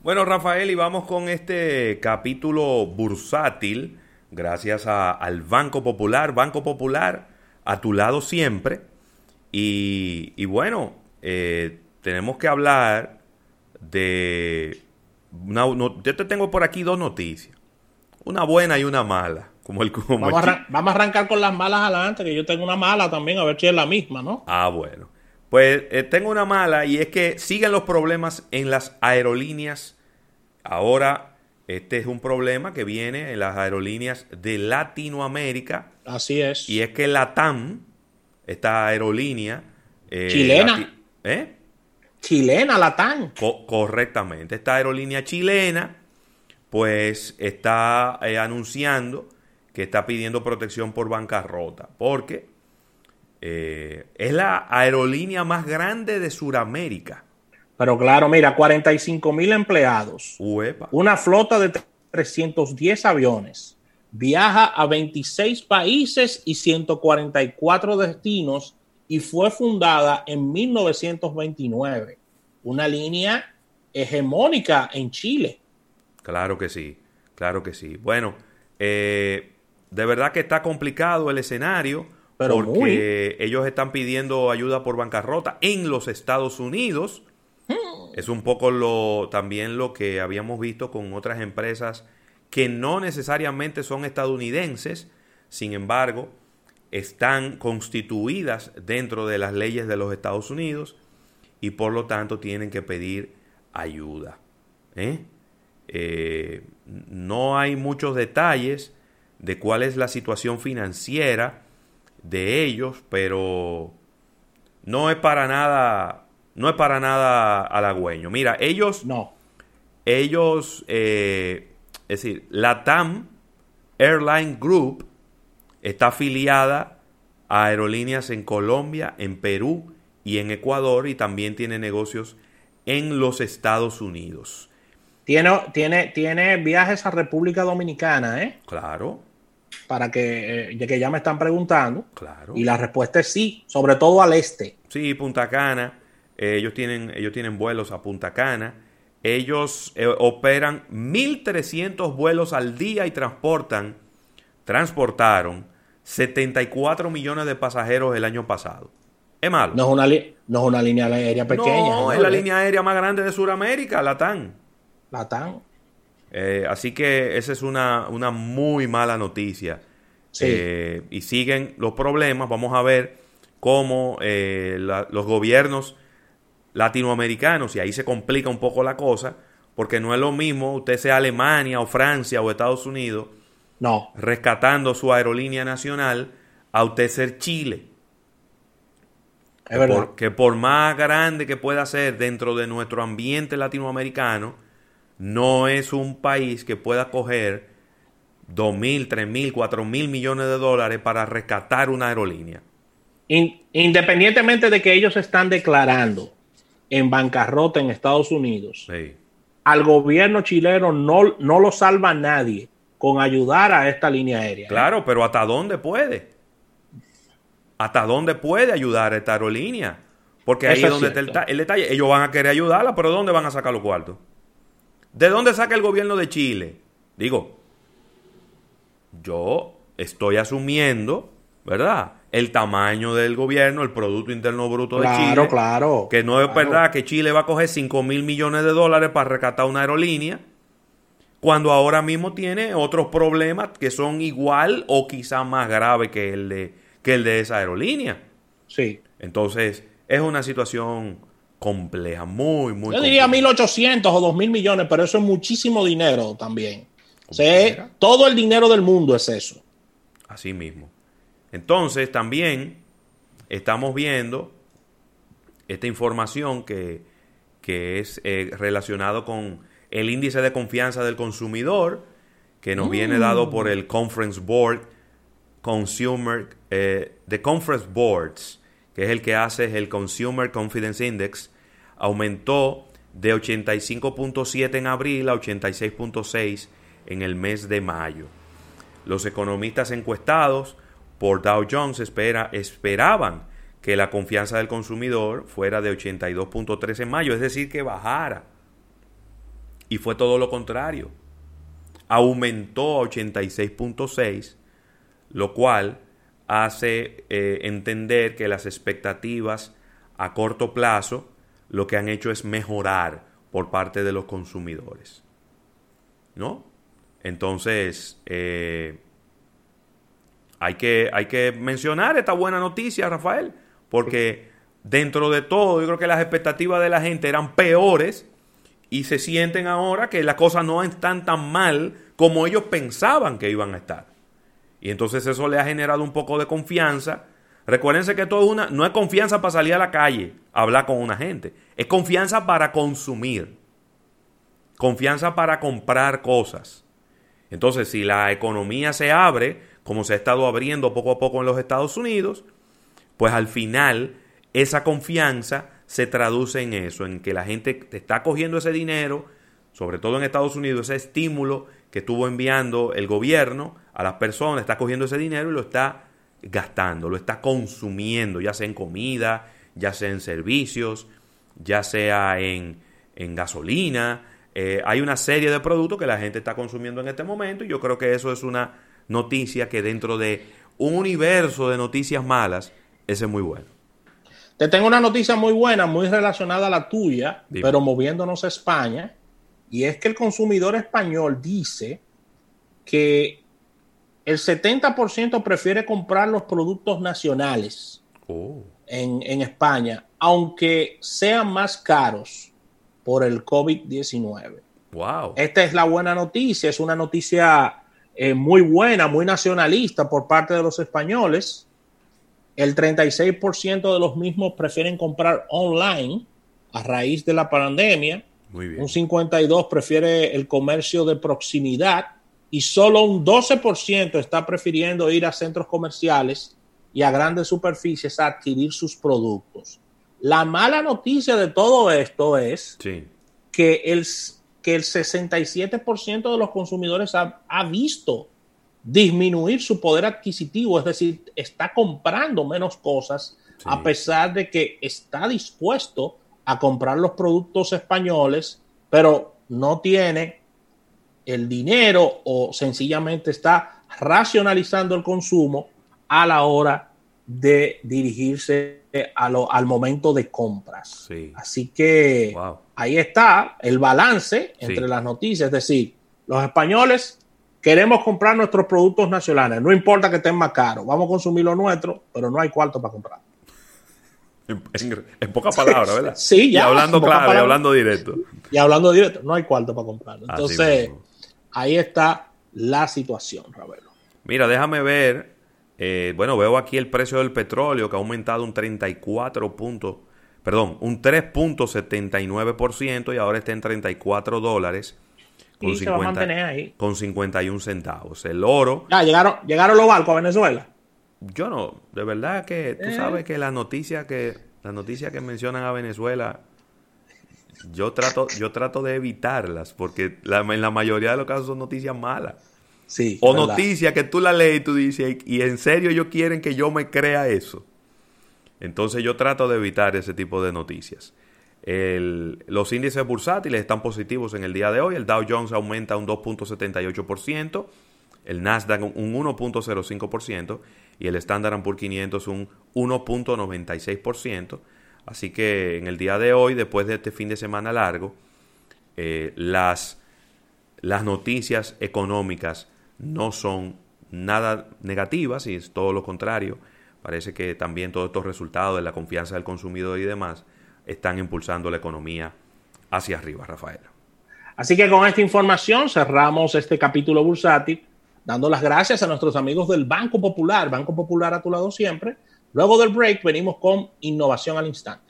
Bueno, Rafael, y vamos con este capítulo bursátil, gracias al Banco Popular. Banco Popular, a tu lado siempre. Y, bueno, eh, tenemos que hablar de... yo te tengo por aquí dos noticias. Una buena y una mala. Como el, vamos, a, arrancar con las malas adelante, que yo tengo una mala también, a ver si es la misma, ¿no? Ah, bueno. Pues eh, tengo una mala y es que siguen los problemas en las aerolíneas. Ahora, este es un problema que viene en las aerolíneas de Latinoamérica. Así es. Y es que la TAM, esta aerolínea... Eh, chilena. ¿Eh? Chilena, la TAM. correctamente. Esta aerolínea chilena, pues está eh, anunciando que está pidiendo protección por bancarrota. Porque eh, es la aerolínea más grande de Sudamérica. Pero claro, mira, 45 mil empleados, una flota de 310 aviones, viaja a 26 países y 144 destinos y fue fundada en 1929. Una línea hegemónica en Chile. Claro que sí, claro que sí. Bueno, eh, de verdad que está complicado el escenario porque ellos están pidiendo ayuda por bancarrota en los Estados Unidos. Es un poco lo también lo que habíamos visto con otras empresas que no necesariamente son estadounidenses, sin embargo, están constituidas dentro de las leyes de los Estados Unidos y por lo tanto tienen que pedir ayuda. ¿eh? Eh, no hay muchos detalles de cuál es la situación financiera de ellos, pero no es para nada, no es para nada halagüeño. Mira, ellos, no, ellos, eh, es decir, la TAM Airline Group está afiliada a aerolíneas en Colombia, en Perú y en Ecuador y también tiene negocios en los Estados Unidos. Tiene, tiene, tiene viajes a República Dominicana, ¿eh? Claro para que, ya eh, que ya me están preguntando. Claro. Y la respuesta es sí, sobre todo al este. Sí, Punta Cana. Eh, ellos, tienen, ellos tienen vuelos a Punta Cana. Ellos eh, operan 1.300 vuelos al día y transportan, transportaron 74 millones de pasajeros el año pasado. Es malo. No es una, no es una línea aérea pequeña. No, es la línea aérea más grande de Sudamérica, la TAN. La TAN. Eh, así que esa es una, muy mala noticia. Eh, y siguen los problemas. Vamos a ver cómo eh, los gobiernos latinoamericanos, y ahí se complica un poco la cosa, porque no es lo mismo usted sea Alemania o Francia o Estados Unidos, no. rescatando su aerolínea nacional, a usted ser Chile. Es verdad. que por más grande que pueda ser dentro de nuestro ambiente latinoamericano, no es un país que pueda coger dos mil, tres mil, cuatro mil millones de dólares para rescatar una aerolínea. independientemente de que ellos están declarando en bancarrota en Estados Unidos, al gobierno chileno no, no lo salva nadie con ayudar a esta línea aérea. Claro, pero ¿hasta dónde puede? ¿Hasta dónde puede ayudar a esta aerolínea? Porque ahí es donde está el, el, detalle. Ellos van a querer ayudarla, pero ¿dónde van a sacar los cuartos? ¿De dónde saca el gobierno de Chile? Digo, yo estoy asumiendo, ¿verdad? El tamaño del gobierno, el Producto Interno Bruto de Chile. Claro, claro. Que no es verdad que Chile va a coger 5 mil millones de dólares para rescatar una aerolínea, cuando ahora mismo tiene otros problemas que son igual o quizá más graves que el de, que el de esa aerolínea. Sí. Entonces, es una situación compleja, muy, muy Yo diría 1.800 o 2.000 millones, pero eso es muchísimo dinero también. O sea, todo el dinero del mundo es eso. Así mismo. Entonces, también estamos viendo esta información que, que es eh, relacionado con el índice de confianza del consumidor, que nos viene mm. dado por el Conference Board Consumer, eh, The Conference Boards, que es el que hace el Consumer Confidence Index, aumentó de 85.7 en abril a 86.6 en el mes de mayo. Los economistas encuestados por Dow Jones espera, esperaban que la confianza del consumidor fuera de 82.3 en mayo, es decir, que bajara. Y fue todo lo contrario. Aumentó a 86.6, lo cual hace eh, entender que las expectativas a corto plazo lo que han hecho es mejorar por parte de los consumidores. ¿No? Entonces, eh, hay, que, hay que mencionar esta buena noticia, Rafael, porque dentro de todo, yo creo que las expectativas de la gente eran peores y se sienten ahora que las cosas no están tan mal como ellos pensaban que iban a estar. Y entonces eso le ha generado un poco de confianza. Recuérdense que todo una, no es confianza para salir a la calle a hablar con una gente, es confianza para consumir, confianza para comprar cosas. Entonces, si la economía se abre, como se ha estado abriendo poco a poco en los Estados Unidos, pues al final esa confianza se traduce en eso, en que la gente te está cogiendo ese dinero, sobre todo en Estados Unidos, ese estímulo que estuvo enviando el gobierno a las personas, está cogiendo ese dinero y lo está gastando, lo está consumiendo, ya sea en comida, ya sea en servicios, ya sea en, en gasolina. Eh, hay una serie de productos que la gente está consumiendo en este momento y yo creo que eso es una noticia que dentro de un universo de noticias malas, ese es muy bueno. Te tengo una noticia muy buena, muy relacionada a la tuya, pero moviéndonos a España, y es que el consumidor español dice que el 70% prefiere comprar los productos nacionales oh. en, en España, aunque sean más caros por el COVID-19. Wow. Esta es la buena noticia, es una noticia eh, muy buena, muy nacionalista por parte de los españoles el 36% de los mismos prefieren comprar online a raíz de la pandemia. Un 52% prefiere el comercio de proximidad y solo un 12% está prefiriendo ir a centros comerciales y a grandes superficies a adquirir sus productos. La mala noticia de todo esto es que, el, que el 67% de los consumidores ha, ha visto disminuir su poder adquisitivo, es decir, está comprando menos cosas a pesar de que está dispuesto a comprar los productos españoles, pero no tiene el dinero o sencillamente está racionalizando el consumo a la hora de dirigirse al momento de compras. Así que ahí está el balance entre las noticias, es decir, los españoles Queremos comprar nuestros productos nacionales, no importa que estén más caros, vamos a consumir lo nuestro, pero no hay cuarto para comprar. En, pocas palabras, ¿verdad? Sí, ya. Y hablando claro, y hablando directo. Y hablando directo, no hay cuarto para comprar. Entonces, ahí está la situación, Ravelo. Mira, déjame ver. Eh, bueno, veo aquí el precio del petróleo que ha aumentado un 34 puntos, perdón, un 3.79% y ahora está en 34 dólares con, 50, ahí. con 51 centavos. El oro. Ya, llegaron, llegaron los barcos a Venezuela. Yo no, de verdad que tú eh. sabes que las noticias que las noticias que mencionan a Venezuela yo trato yo trato de evitarlas porque en la mayoría de los casos son noticias malas. Sí, o noticias que tú la lees y tú dices, y en serio ellos quieren que yo me crea eso. Entonces yo trato de evitar ese tipo de noticias los índices bursátiles están positivos en el día de hoy. El Dow Jones aumenta un 2.78%, el Nasdaq un 1.05% y el Standard Poor's 500 un 1.96%. Así que en el día de hoy, después de este fin de semana largo, eh, las, las noticias económicas no son nada negativas y es todo lo contrario. Parece que también todos estos resultados de la confianza del consumidor y demás están impulsando la economía hacia arriba, Rafael. Así que con esta información cerramos este capítulo bursátil, dando las gracias a nuestros amigos del Banco Popular, Banco Popular a tu lado siempre. Luego del break venimos con innovación al instante.